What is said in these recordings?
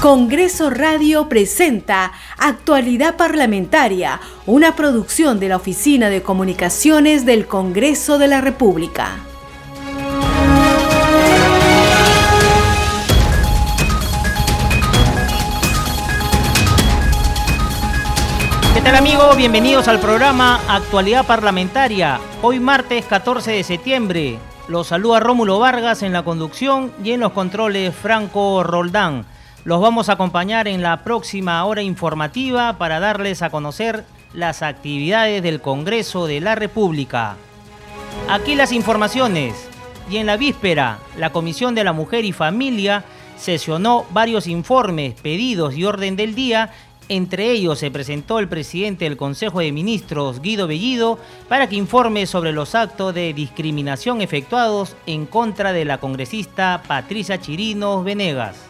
Congreso Radio presenta Actualidad Parlamentaria, una producción de la Oficina de Comunicaciones del Congreso de la República. ¿Qué tal amigos? Bienvenidos al programa Actualidad Parlamentaria. Hoy martes 14 de septiembre. Los saluda Rómulo Vargas en la conducción y en los controles Franco Roldán. Los vamos a acompañar en la próxima hora informativa para darles a conocer las actividades del Congreso de la República. Aquí las informaciones. Y en la víspera, la Comisión de la Mujer y Familia sesionó varios informes, pedidos y orden del día. Entre ellos se presentó el presidente del Consejo de Ministros, Guido Bellido, para que informe sobre los actos de discriminación efectuados en contra de la congresista Patricia Chirinos Venegas.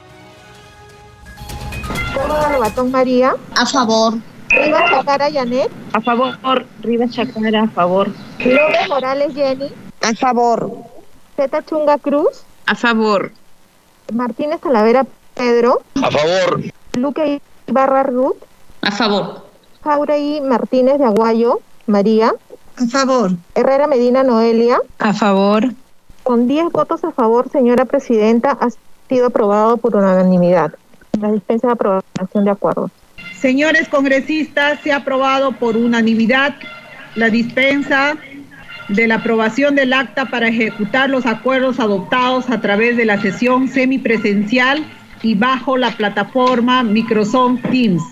Batón María. A favor. Rivas Chacara Yanet. A favor. Rivas Chacara, a favor. López Morales Jenny. A favor. Zeta Chunga Cruz. A favor. Martínez Talavera Pedro. A favor. Luque Ibarra Ruth. A favor. Jauregui Martínez de Aguayo. María. A favor. Herrera Medina Noelia. A favor. Con 10 votos a favor, señora presidenta, ha sido aprobado por unanimidad la dispensa de aprobación de acuerdos. Señores congresistas, se ha aprobado por unanimidad la dispensa de la aprobación del acta para ejecutar los acuerdos adoptados a través de la sesión semipresencial y bajo la plataforma Microsoft Teams.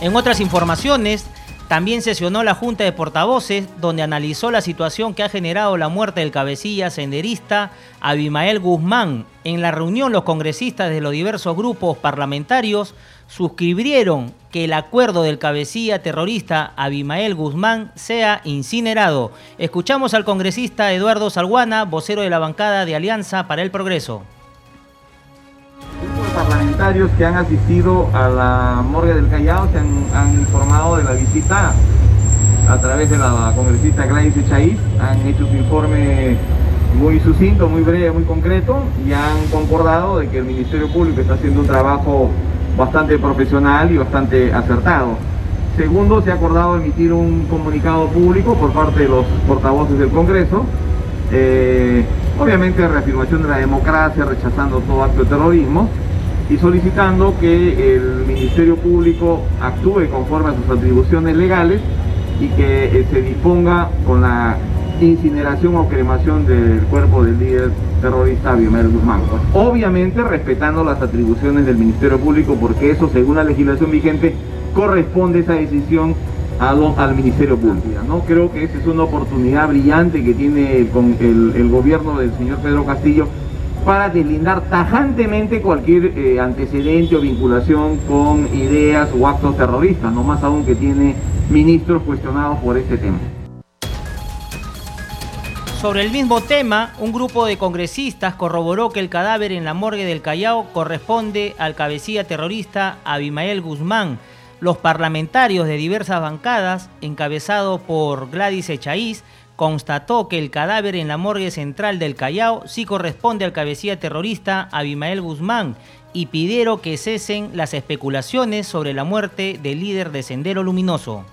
En otras informaciones, también sesionó la Junta de Portavoces, donde analizó la situación que ha generado la muerte del cabecilla senderista Abimael Guzmán. En la reunión, los congresistas de los diversos grupos parlamentarios suscribieron que el acuerdo del cabecilla terrorista Abimael Guzmán sea incinerado. Escuchamos al congresista Eduardo Salguana, vocero de la bancada de Alianza para el Progreso parlamentarios que han asistido a la morgue del Callao se han, informado de la visita a través de la congresista Gladys Echaíz, han hecho su informe muy sucinto, muy breve, muy concreto y han concordado de que el Ministerio Público está haciendo un trabajo bastante profesional y bastante acertado. Segundo, se ha acordado emitir un comunicado público por parte de los portavoces del Congreso, eh, obviamente reafirmación de la democracia, rechazando todo acto de terrorismo, y solicitando que el Ministerio Público actúe conforme a sus atribuciones legales y que eh, se disponga con la incineración o cremación del cuerpo del líder terrorista Abimael Guzmán. Pues, obviamente respetando las atribuciones del Ministerio Público porque eso según la legislación vigente corresponde esa decisión al Ministerio Público. ¿no? Creo que esa es una oportunidad brillante que tiene el gobierno del señor Pedro Castillo para deslindar tajantemente cualquier eh, antecedente o vinculación con ideas o actos terroristas, no más aún que tiene ministros cuestionados por este tema. Sobre el mismo tema, un grupo de congresistas corroboró que el cadáver en la morgue del Callao corresponde al cabecilla terrorista Abimael Guzmán. Los parlamentarios de diversas bancadas, encabezados por Gladys Echaíz, constató que el cadáver en la morgue central del Callao sí corresponde al cabecilla terrorista Abimael Guzmán y pidieron que cesen las especulaciones sobre la muerte del líder de Sendero Luminoso.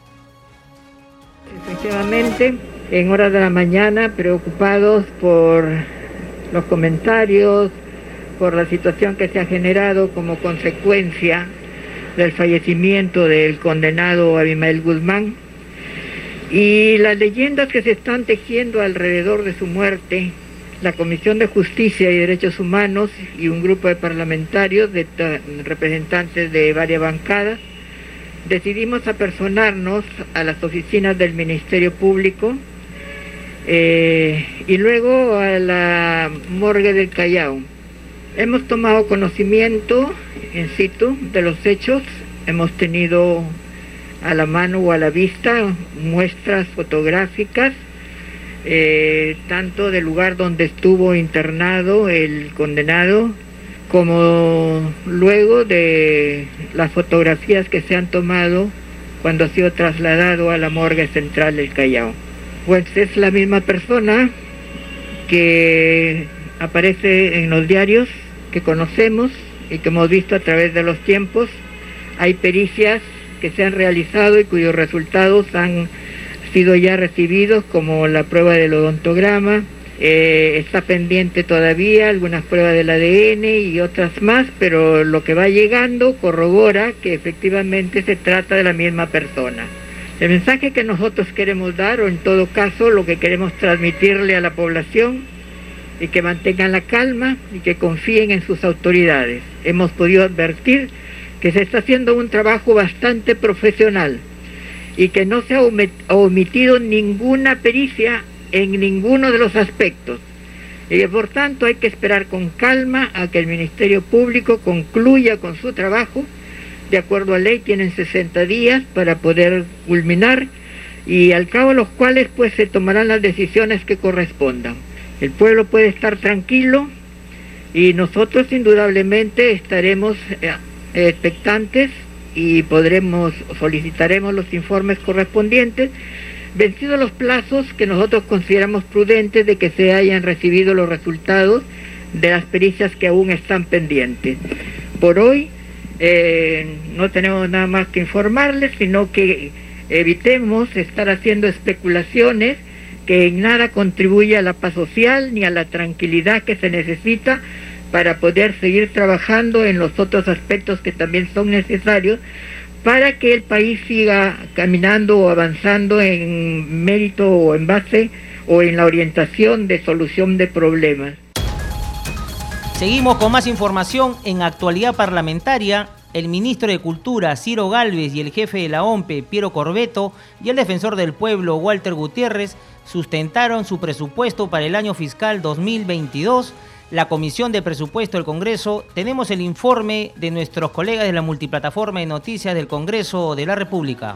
Efectivamente, en horas de la mañana, preocupados por los comentarios, por la situación que se ha generado como consecuencia del fallecimiento del condenado Abimael Guzmán, y las leyendas que se están tejiendo alrededor de su muerte, la Comisión de Justicia y Derechos Humanos y un grupo de parlamentarios, de representantes de varias bancadas, decidimos apersonarnos a las oficinas del Ministerio Público eh, y luego a la morgue del Callao. Hemos tomado conocimiento en situ de los hechos, hemos tenido a la mano o a la vista muestras fotográficas, eh, tanto del lugar donde estuvo internado el condenado, como luego de las fotografías que se han tomado cuando ha sido trasladado a la morgue central del Callao. Pues es la misma persona que aparece en los diarios que conocemos y que hemos visto a través de los tiempos. Hay pericias que se han realizado y cuyos resultados han sido ya recibidos, como la prueba del odontograma, eh, está pendiente todavía algunas pruebas del ADN y otras más, pero lo que va llegando corrobora que efectivamente se trata de la misma persona. El mensaje que nosotros queremos dar, o en todo caso lo que queremos transmitirle a la población, y que mantengan la calma y que confíen en sus autoridades. Hemos podido advertir que se está haciendo un trabajo bastante profesional y que no se ha omitido ninguna pericia en ninguno de los aspectos. Y por tanto hay que esperar con calma a que el Ministerio Público concluya con su trabajo. De acuerdo a ley tienen 60 días para poder culminar y al cabo de los cuales pues se tomarán las decisiones que correspondan. El pueblo puede estar tranquilo y nosotros indudablemente estaremos eh, expectantes y podremos solicitaremos los informes correspondientes vencidos los plazos que nosotros consideramos prudentes de que se hayan recibido los resultados de las pericias que aún están pendientes. Por hoy eh, no tenemos nada más que informarles, sino que evitemos estar haciendo especulaciones que en nada contribuye a la paz social ni a la tranquilidad que se necesita para poder seguir trabajando en los otros aspectos que también son necesarios para que el país siga caminando o avanzando en mérito o en base o en la orientación de solución de problemas. Seguimos con más información en actualidad parlamentaria. El ministro de Cultura, Ciro Galvez, y el jefe de la OMPE, Piero Corbeto, y el defensor del pueblo, Walter Gutiérrez, sustentaron su presupuesto para el año fiscal 2022 la Comisión de Presupuesto del Congreso, tenemos el informe de nuestros colegas de la multiplataforma de noticias del Congreso de la República.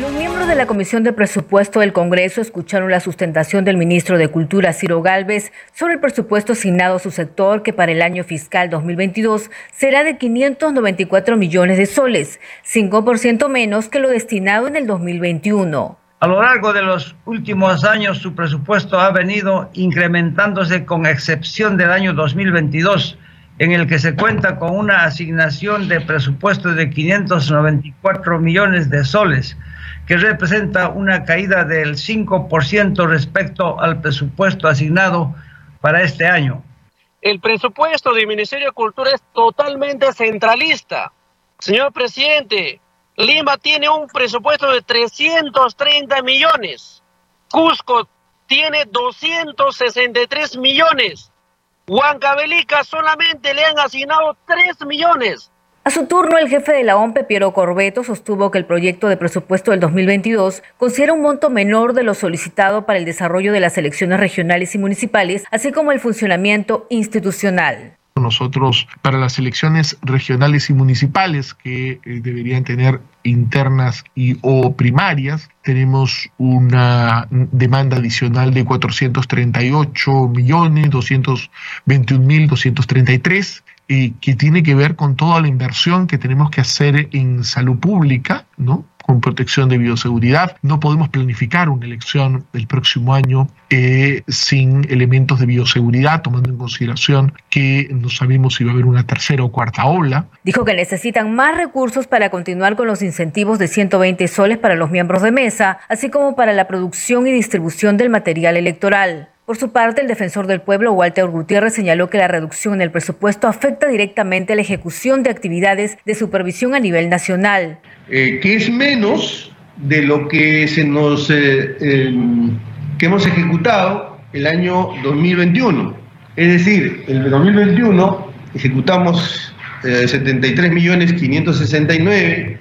Los miembros de la Comisión de Presupuesto del Congreso escucharon la sustentación del ministro de Cultura, Ciro Galvez, sobre el presupuesto asignado a su sector, que para el año fiscal 2022 será de 594 millones de soles, 5% menos que lo destinado en el 2021. A lo largo de los últimos años su presupuesto ha venido incrementándose con excepción del año 2022, en el que se cuenta con una asignación de presupuesto de 594 millones de soles, que representa una caída del 5% respecto al presupuesto asignado para este año. El presupuesto del Ministerio de Cultura es totalmente centralista. Señor presidente, Lima tiene un presupuesto de 330 millones. Cusco tiene 263 millones. Huancavelica solamente le han asignado 3 millones. A su turno, el jefe de la OMPE, Piero Corbeto, sostuvo que el proyecto de presupuesto del 2022 considera un monto menor de lo solicitado para el desarrollo de las elecciones regionales y municipales, así como el funcionamiento institucional. Nosotros, para las elecciones regionales y municipales que eh, deberían tener internas y o primarias, tenemos una demanda adicional de 438 millones 221 mil 233 eh, que tiene que ver con toda la inversión que tenemos que hacer en salud pública, ¿no? Con protección de bioseguridad. No podemos planificar una elección del próximo año eh, sin elementos de bioseguridad, tomando en consideración que no sabemos si va a haber una tercera o cuarta ola. Dijo que necesitan más recursos para continuar con los incentivos de 120 soles para los miembros de mesa, así como para la producción y distribución del material electoral. Por su parte, el defensor del pueblo, Walter Gutiérrez, señaló que la reducción en el presupuesto afecta directamente a la ejecución de actividades de supervisión a nivel nacional. Eh, que es menos de lo que se nos eh, em, que hemos ejecutado el año 2021. Es decir, el 2021 ejecutamos 73 eh, millones 569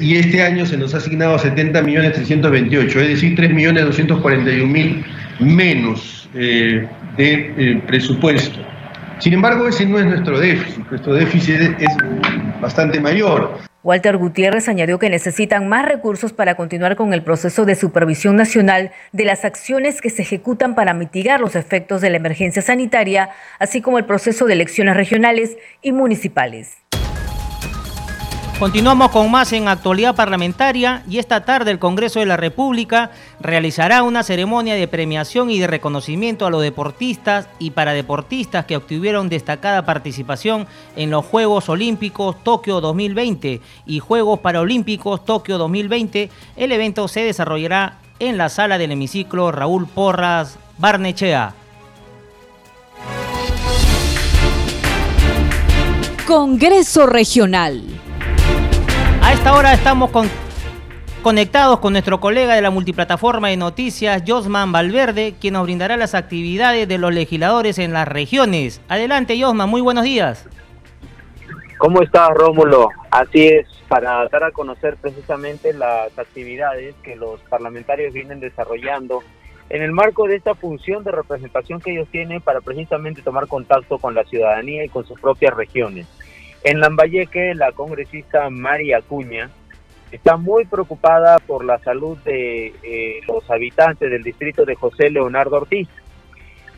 y este año se nos ha asignado 70 millones 328, es decir, 3 millones 241 mil menos de presupuesto. Sin embargo, ese no es nuestro déficit, nuestro déficit es bastante mayor. Walter Gutiérrez añadió que necesitan más recursos para continuar con el proceso de supervisión nacional de las acciones que se ejecutan para mitigar los efectos de la emergencia sanitaria, así como el proceso de elecciones regionales y municipales. Continuamos con más en actualidad parlamentaria y esta tarde el Congreso de la República realizará una ceremonia de premiación y de reconocimiento a los deportistas y paradeportistas que obtuvieron destacada participación en los Juegos Olímpicos Tokio 2020 y Juegos Paralímpicos Tokio 2020. El evento se desarrollará en la sala del hemiciclo Raúl Porras Barnechea. Congreso Regional. A esta hora estamos conectados con nuestro colega de la multiplataforma de noticias, Josman Valverde, quien nos brindará las actividades de los legisladores en las regiones. Adelante, Josman, muy buenos días. ¿Cómo estás, Rómulo? Así es, para dar a conocer precisamente las actividades que los parlamentarios vienen desarrollando en el marco de esta función de representación que ellos tienen para precisamente tomar contacto con la ciudadanía y con sus propias regiones. En Lambayeque, la congresista María Acuña está muy preocupada por la salud de eh, los habitantes del distrito de José Leonardo Ortiz.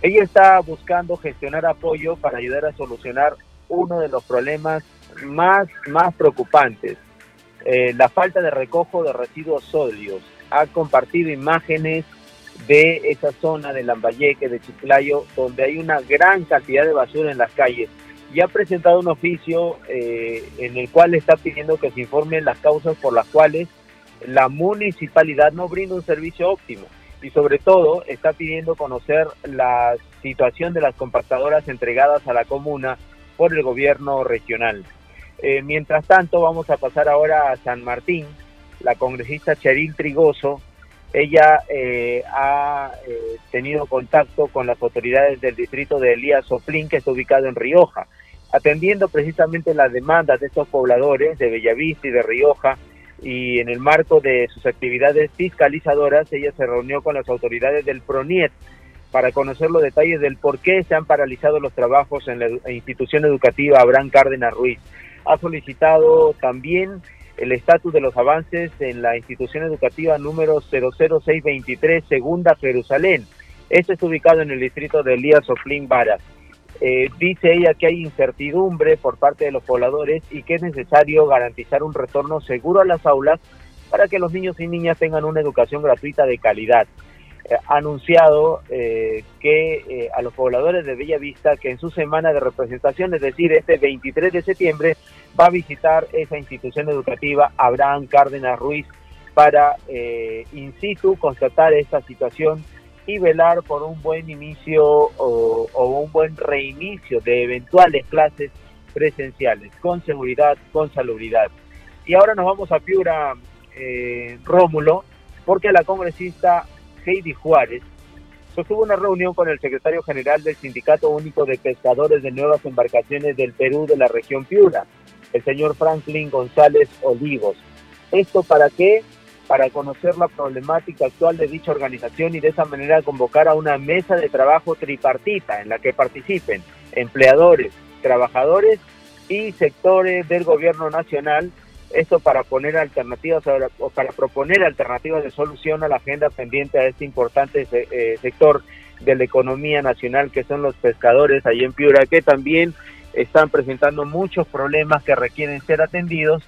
Ella está buscando gestionar apoyo para ayudar a solucionar uno de los problemas más, más preocupantes, eh, la falta de recojo de residuos sólidos. Ha compartido imágenes de esa zona de Lambayeque, de Chiclayo, donde hay una gran cantidad de basura en las calles y ha presentado un oficio eh, en el cual está pidiendo que se informen las causas por las cuales la municipalidad no brinda un servicio óptimo y sobre todo está pidiendo conocer la situación de las compactadoras entregadas a la comuna por el gobierno regional. Eh, mientras tanto, vamos a pasar ahora a San Martín. La congresista Cheryl Trigoso, ella eh, ha tenido contacto con las autoridades del distrito de Elías Soplín, que está ubicado en Rioja atendiendo precisamente las demandas de estos pobladores de Bellavista y de Rioja, y en el marco de sus actividades fiscalizadoras, ella se reunió con las autoridades del PRONIET para conocer los detalles del por qué se han paralizado los trabajos en la institución educativa Abraham Cárdenas Ruiz. Ha solicitado también el estatus de los avances en la institución educativa número 00623, Segunda Jerusalén. Esto está ubicado en el distrito de Elías Oflín Varas. Eh, dice ella que hay incertidumbre por parte de los pobladores y que es necesario garantizar un retorno seguro a las aulas para que los niños y niñas tengan una educación gratuita de calidad. Eh, ha anunciado eh, que a los pobladores de Bella Vista que en su semana de representación, es decir, este 23 de septiembre, va a visitar esa institución educativa Abraham Cárdenas Ruiz para in situ constatar esta situación y velar por un buen inicio o, un buen reinicio de eventuales clases presenciales, con seguridad, con salubridad. Y ahora nos vamos a Piura, eh, Rómulo, porque la congresista Heidi Juárez sostuvo una reunión con el secretario general del Sindicato Único de Pescadores de Nuevas Embarcaciones del Perú de la región Piura, el señor Franklin González Olivos. ¿Esto para qué? Para conocer la problemática actual de dicha organización y de esa manera convocar a una mesa de trabajo tripartita en la que participen empleadores, trabajadores y sectores del gobierno nacional, esto para poner alternativas o para proponer alternativas de solución a la agenda pendiente a este importante eh, sector de la economía nacional que son los pescadores ahí en Piura que también están presentando muchos problemas que requieren ser atendidos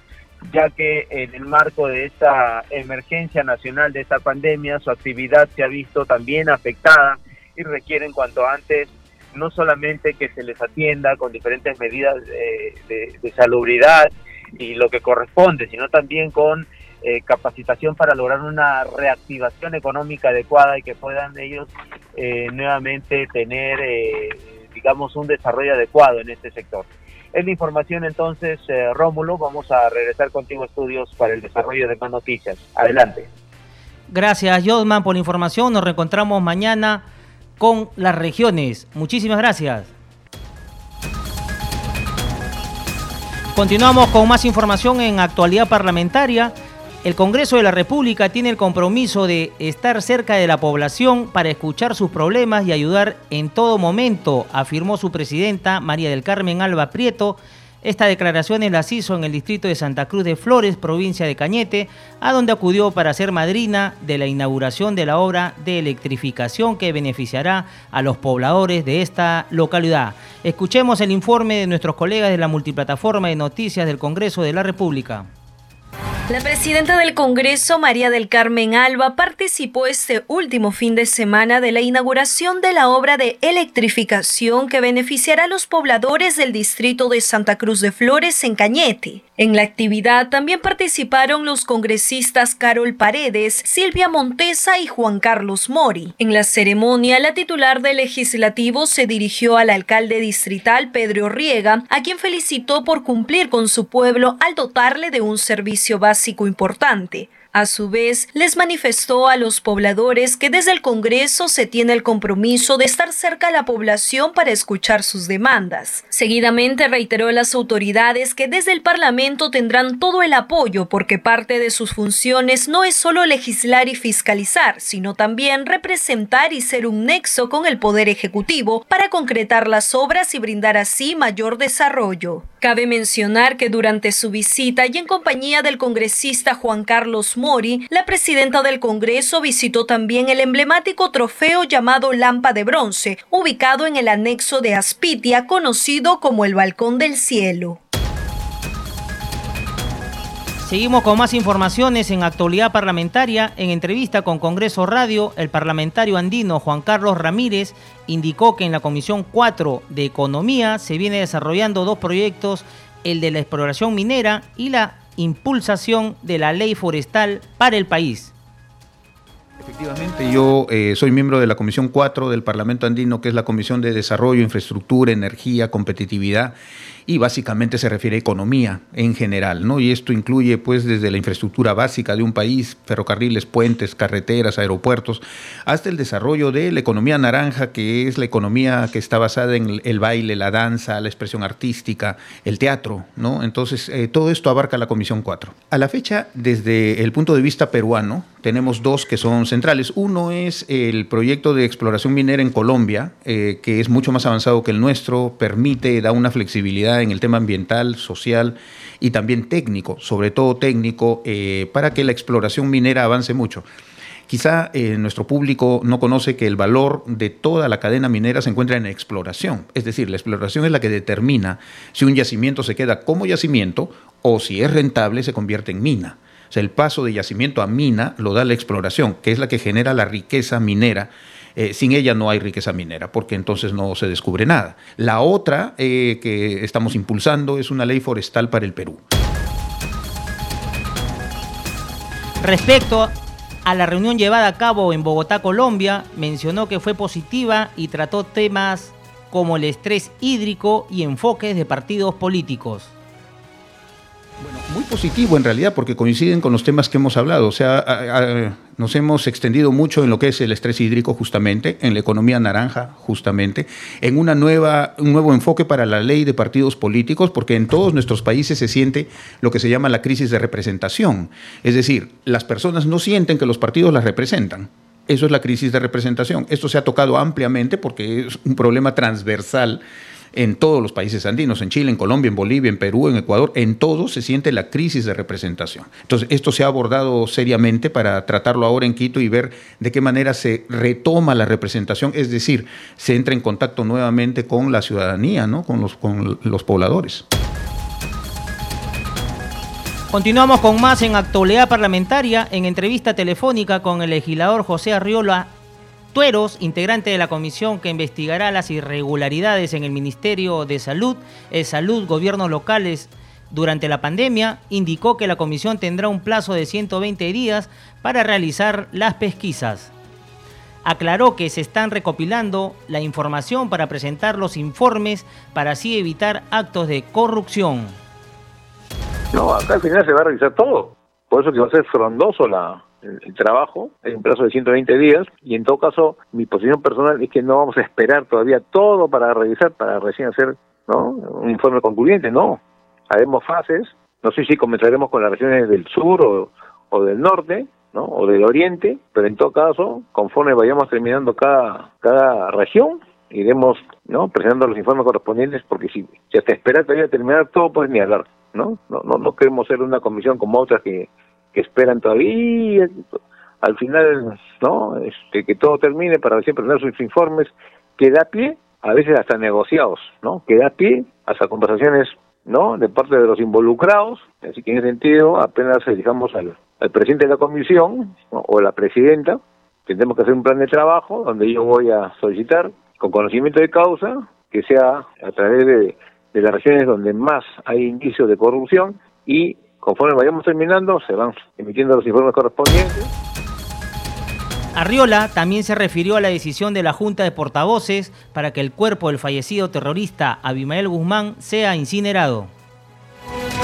ya que en el marco de esta emergencia nacional, de esta pandemia, su actividad se ha visto también afectada y requieren cuanto antes no solamente que se les atienda con diferentes medidas de, salubridad y lo que corresponde, sino también con eh, capacitación para lograr una reactivación económica adecuada y que puedan ellos eh, nuevamente tener, eh, digamos, un desarrollo adecuado en este sector. Es la información entonces, eh, Rómulo. Vamos a regresar contigo a estudios para el desarrollo de más noticias. Adelante. Gracias, Jodman, por la información. Nos reencontramos mañana con las regiones. Muchísimas gracias. Continuamos con más información en actualidad parlamentaria. El Congreso de la República tiene el compromiso de estar cerca de la población para escuchar sus problemas y ayudar en todo momento, afirmó su presidenta María del Carmen Alba Prieto Esta declaración las hizo en el distrito de Santa Cruz de Flores, provincia de Cañete, a donde acudió para ser madrina de la inauguración de la obra de electrificación que beneficiará a los pobladores de esta localidad. Escuchemos el informe de nuestros colegas de la multiplataforma de noticias del Congreso de la República. La presidenta del Congreso, María del Carmen Alba, participó este último fin de semana de la inauguración de la obra de electrificación que beneficiará a los pobladores del distrito de Santa Cruz de Flores en Cañete. En la actividad también participaron los congresistas Carol Paredes, Silvia Montesa y Juan Carlos Mori. En la ceremonia, la titular del legislativo se dirigió al alcalde distrital Pedro Riega, a quien felicitó por cumplir con su pueblo al dotarle de un servicio básico importante. A su vez, les manifestó a los pobladores que desde el Congreso se tiene el compromiso de estar cerca a la población para escuchar sus demandas. Seguidamente reiteró a las autoridades que desde el Parlamento tendrán todo el apoyo porque parte de sus funciones no es solo legislar y fiscalizar, sino también representar y ser un nexo con el Poder Ejecutivo para concretar las obras y brindar así mayor desarrollo. Cabe mencionar que durante su visita y en compañía del congresista Juan Carlos Mori, la presidenta del Congreso visitó también el emblemático trofeo llamado Lampa de Bronce, ubicado en el anexo de Aspitia, conocido como el Balcón del Cielo. Seguimos con más informaciones en actualidad parlamentaria. En entrevista con Congreso Radio, el parlamentario andino Juan Carlos Ramírez indicó que en la Comisión 4 de Economía se viene desarrollando dos proyectos, el de la exploración minera y la impulsación de la ley forestal para el país. Efectivamente, yo eh, soy miembro de la Comisión 4 del Parlamento Andino, que es la Comisión de Desarrollo, Infraestructura, Energía, Competitividad y básicamente se refiere a economía en general, ¿no? Y esto incluye pues desde la infraestructura básica de un país, ferrocarriles, puentes, carreteras, aeropuertos, hasta el desarrollo de la economía naranja, que es la economía que está basada en el baile, la danza, la expresión artística, el teatro, ¿no? Entonces, eh, todo esto abarca la Comisión 4. A la fecha, desde el punto de vista peruano, tenemos dos que son centrales. Uno es el proyecto de exploración minera en Colombia, eh, que es mucho más avanzado que el nuestro, permite, da una flexibilidad en el tema ambiental, social y también técnico, sobre todo técnico, eh, para que la exploración minera avance mucho. Quizá eh, nuestro público no conoce que el valor de toda la cadena minera se encuentra en exploración. Es decir, la exploración es la que determina si un yacimiento se queda como yacimiento o si es rentable se convierte en mina. O sea, el paso de yacimiento a mina lo da la exploración, que es la que genera la riqueza minera eh, sin ella no hay riqueza minera, porque entonces no se descubre nada. La otra eh, que estamos impulsando es una ley forestal para el Perú. Respecto a la reunión llevada a cabo en Bogotá, Colombia, mencionó que fue positiva y trató temas como el estrés hídrico y enfoques de partidos políticos. Bueno, muy positivo en realidad porque coinciden con los temas que hemos hablado. O sea, nos hemos extendido mucho en lo que es el estrés hídrico justamente, en la economía naranja justamente, en una nueva, un nuevo enfoque para la ley de partidos políticos, porque en todos nuestros países se siente lo que se llama la crisis de representación. Es decir, las personas no sienten que los partidos las representan. Eso es la crisis de representación. Esto se ha tocado ampliamente porque es un problema transversal en todos los países andinos, en Chile, en Colombia, en Bolivia, en Perú, en Ecuador, en todo se siente la crisis de representación. Entonces, esto se ha abordado seriamente para tratarlo ahora en Quito y ver de qué manera se retoma la representación, es decir, se entra en contacto nuevamente con la ciudadanía, ¿no? con, los, con los pobladores. Continuamos con más en actualidad parlamentaria, en entrevista telefónica con el legislador José Arriola Tueros, integrante de la comisión que investigará las irregularidades en el Ministerio de Salud, el Salud, Gobiernos Locales durante la pandemia, indicó que la comisión tendrá un plazo de 120 días para realizar las pesquisas. Aclaró que se están recopilando la información para presentar los informes para así evitar actos de corrupción. No, acá al final se va a realizar todo. Por eso que va a ser frondoso la, el, trabajo en un plazo de 120 días y en todo caso mi posición personal es que no vamos a esperar todavía todo para revisar, para recién hacer ¿no? un informe concluyente, no. Haremos fases, no sé si comenzaremos con las regiones del sur o, o del norte, ¿no? o del oriente, pero en todo caso, conforme vayamos terminando cada, cada región, iremos no presentando los informes correspondientes porque si, si hasta esperar todavía terminar todo pues ni hablar no no no no queremos ser una comisión como otras que, que esperan todavía al final no este que todo termine para siempre tener sus informes que da pie a veces hasta negociados no que da pie hasta conversaciones no de parte de los involucrados así que en ese sentido apenas digamos al, al presidente de la comisión o la presidenta tendremos que hacer un plan de trabajo donde yo voy a solicitar con conocimiento de causa que sea a través de, de las regiones donde más hay indicios de corrupción y conforme vayamos terminando se van emitiendo los informes correspondientes. Arriola también se refirió a la decisión de la Junta de Portavoces para que el cuerpo del fallecido terrorista Abimael Guzmán sea incinerado.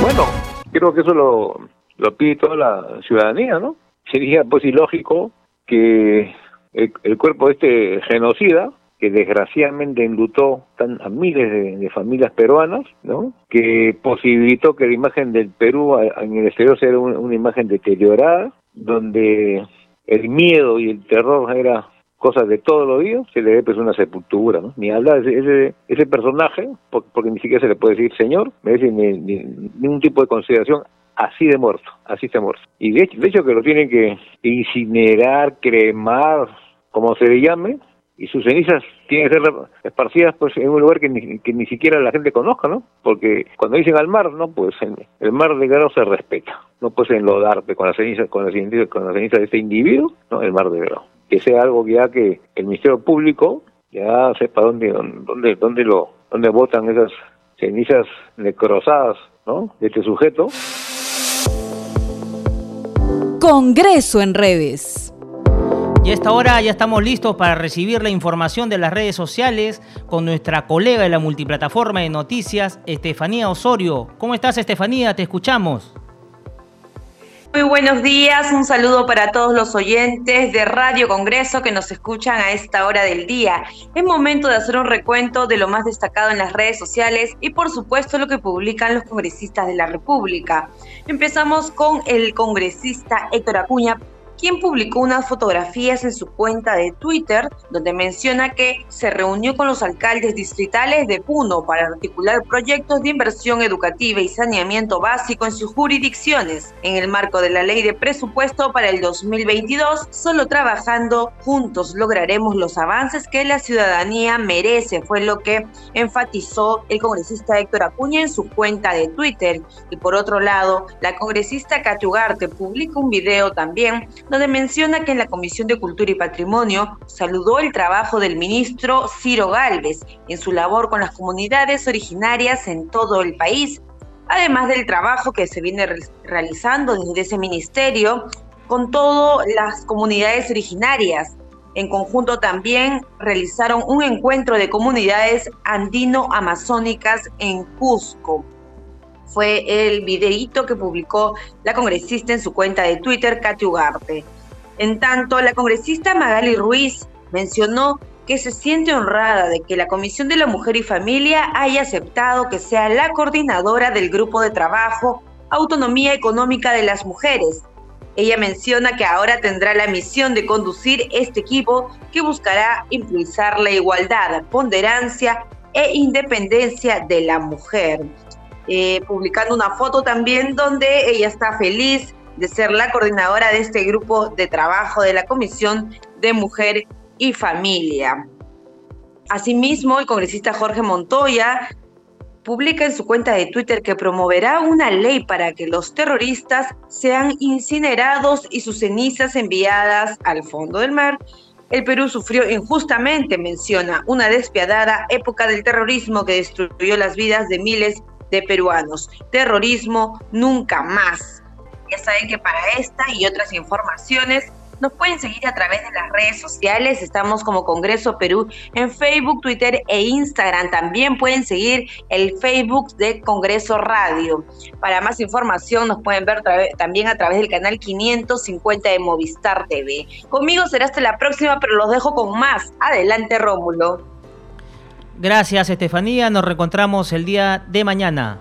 Bueno, creo que eso lo, lo pide toda la ciudadanía, ¿no? Sería pues ilógico que el, el cuerpo de este genocida, que desgraciadamente enlutó tan, a miles de, de, familias peruanas, ¿no? que posibilitó que la imagen del Perú en el exterior sea una, imagen deteriorada, donde el miedo y el terror era cosas de todos los días, se le ve pues una sepultura. Ni habla ese, ese, ese personaje, porque, porque, ni siquiera se le puede decir señor, merece ni, ni, ningún tipo de consideración así de muerto, así está muerto. Y de hecho, de hecho que lo tienen que incinerar, cremar, como se le llame, y sus cenizas tienen que ser esparcidas pues en un lugar que ni, que ni siquiera la gente conozca, ¿no? Porque cuando dicen al mar, ¿no? Pues en el mar de Grado se respeta, no puedes enlodarte con las cenizas, con las cenizas, con las cenizas de este individuo, ¿no? El mar de Grado. Que sea algo que ya que el Ministerio Público ya sepa dónde, dónde, dónde lo, dónde botan esas cenizas necrosadas, ¿no? De este sujeto. Congreso en redes. Y a esta hora ya estamos listos para recibir la información de las redes sociales con nuestra colega de la multiplataforma de noticias, Estefanía Osorio. ¿Cómo estás, Estefanía? Te escuchamos. Muy buenos días, un saludo para todos los oyentes de Radio Congreso que nos escuchan a esta hora del día. Es momento de hacer un recuento de lo más destacado en las redes sociales y por supuesto lo que publican los congresistas de la República. Empezamos con el congresista Héctor Acuña, quien publicó unas fotografías en su cuenta de Twitter donde menciona que se reunió con los alcaldes distritales de Puno para articular proyectos de inversión educativa y saneamiento básico en sus jurisdicciones. En el marco de la ley de presupuesto para el 2022, solo trabajando juntos lograremos los avances que la ciudadanía merece, fue lo que enfatizó el congresista Héctor Acuña en su cuenta de Twitter. Y por otro lado, la congresista Cachugarte publica un video también donde menciona que en la Comisión de Cultura y Patrimonio saludó el trabajo del ministro Ciro Galvez en su labor con las comunidades originarias en todo el país, además del trabajo que se viene re realizando desde ese ministerio con todas las comunidades originarias. En conjunto también realizaron un encuentro de comunidades andino-amazónicas en Cusco fue el videíto que publicó la congresista en su cuenta de Twitter, Katy Ugarte. En tanto, la congresista Magali Ruiz mencionó que se siente honrada de que la Comisión de la Mujer y Familia haya aceptado que sea la coordinadora del grupo de trabajo Autonomía Económica de las Mujeres. Ella menciona que ahora tendrá la misión de conducir este equipo que buscará impulsar la igualdad, ponderancia e independencia de la mujer eh, publicando una foto también donde ella está feliz de ser la coordinadora de este grupo de trabajo de la Comisión de Mujer y Familia. Asimismo, el congresista Jorge Montoya publica en su cuenta de Twitter que promoverá una ley para que los terroristas sean incinerados y sus cenizas enviadas al fondo del mar. El Perú sufrió injustamente, menciona, una despiadada época del terrorismo que destruyó las vidas de miles de peruanos. Terrorismo nunca más. Ya saben que para esta y otras informaciones nos pueden seguir a través de las redes sociales. Estamos como Congreso Perú en Facebook, Twitter e Instagram. También pueden seguir el Facebook de Congreso Radio. Para más información nos pueden ver también a través del canal 550 de Movistar TV. Conmigo será hasta la próxima, pero los dejo con más. Adelante, Rómulo. Gracias, Estefanía. Nos reencontramos el día de mañana.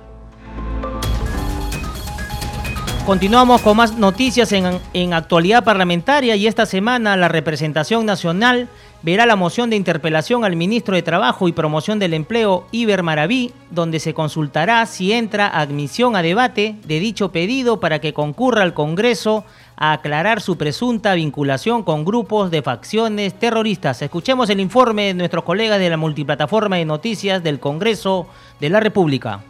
Continuamos con más noticias en, en, actualidad parlamentaria y esta semana la representación nacional verá la moción de interpelación al ministro de Trabajo y Promoción del Empleo, Iber Maraví, donde se consultará si entra admisión a debate de dicho pedido para que concurra al Congreso a aclarar su presunta vinculación con grupos de facciones terroristas. Escuchemos el informe de nuestros colegas de la multiplataforma de noticias del Congreso de la República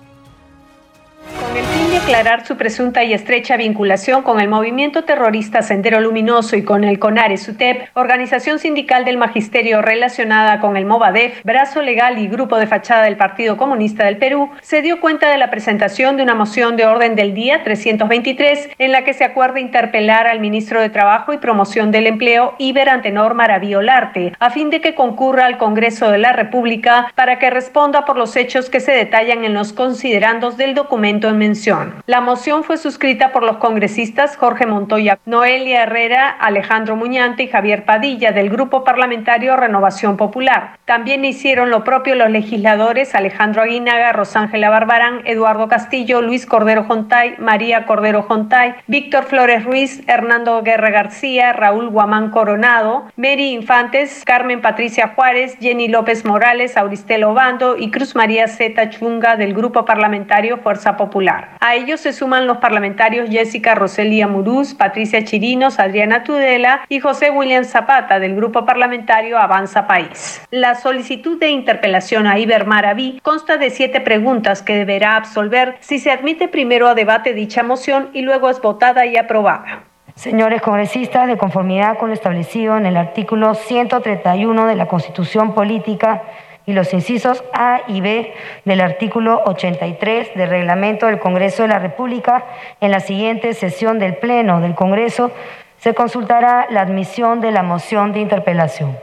aclarar su presunta y estrecha vinculación con el movimiento terrorista Sendero Luminoso y con el CONARES UTEP, organización sindical del magisterio relacionada con el Movadef, brazo legal y grupo de fachada del Partido Comunista del Perú, se dio cuenta de la presentación de una moción de orden del día 323 en la que se acuerda interpelar al ministro de Trabajo y Promoción del Empleo, Iber Antenor Maraviolarte, a fin de que concurra al Congreso de la República para que responda por los hechos que se detallan en los considerandos del documento en mención. La moción fue suscrita por los congresistas Jorge Montoya, Noelia Herrera, Alejandro Muñante y Javier Padilla del Grupo Parlamentario Renovación Popular. También hicieron lo propio los legisladores Alejandro Aguinaga, Rosángela Barbarán, Eduardo Castillo, Luis Cordero Jontay, María Cordero Jontay, Víctor Flores Ruiz, Hernando Guerra García, Raúl Guamán Coronado, Mary Infantes, Carmen Patricia Juárez, Jenny López Morales, Auristelo Bando y Cruz María Zeta Chunga del Grupo Parlamentario Fuerza Popular. Ellos se suman los parlamentarios Jessica Roselia Murús, Patricia Chirinos, Adriana Tudela y José William Zapata del Grupo Parlamentario Avanza País. La solicitud de interpelación a Iber Maraví consta de siete preguntas que deberá absolver si se admite primero a debate dicha moción y luego es votada y aprobada. Señores congresistas, de conformidad con lo establecido en el artículo 131 de la Constitución Política y los incisos A y B del artículo 83 del reglamento del Congreso de la República, en la siguiente sesión del Pleno del Congreso se consultará la admisión de la moción de interpelación.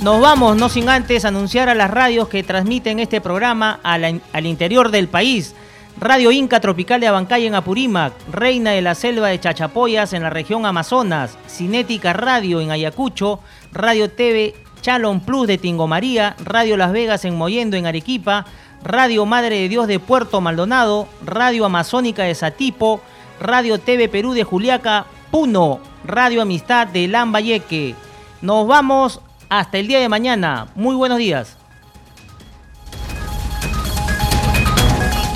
Nos vamos, no sin antes anunciar a las radios que transmiten este programa al, al interior del país. Radio Inca Tropical de Abancay en Apurímac, Reina de la Selva de Chachapoyas en la región Amazonas, Cinética Radio en Ayacucho, Radio TV Chalon Plus de Tingomaría, Radio Las Vegas en Moyendo en Arequipa, Radio Madre de Dios de Puerto Maldonado, Radio Amazónica de Satipo, Radio TV Perú de Juliaca, Puno, Radio Amistad de Lambayeque. Nos vamos hasta el día de mañana. Muy buenos días.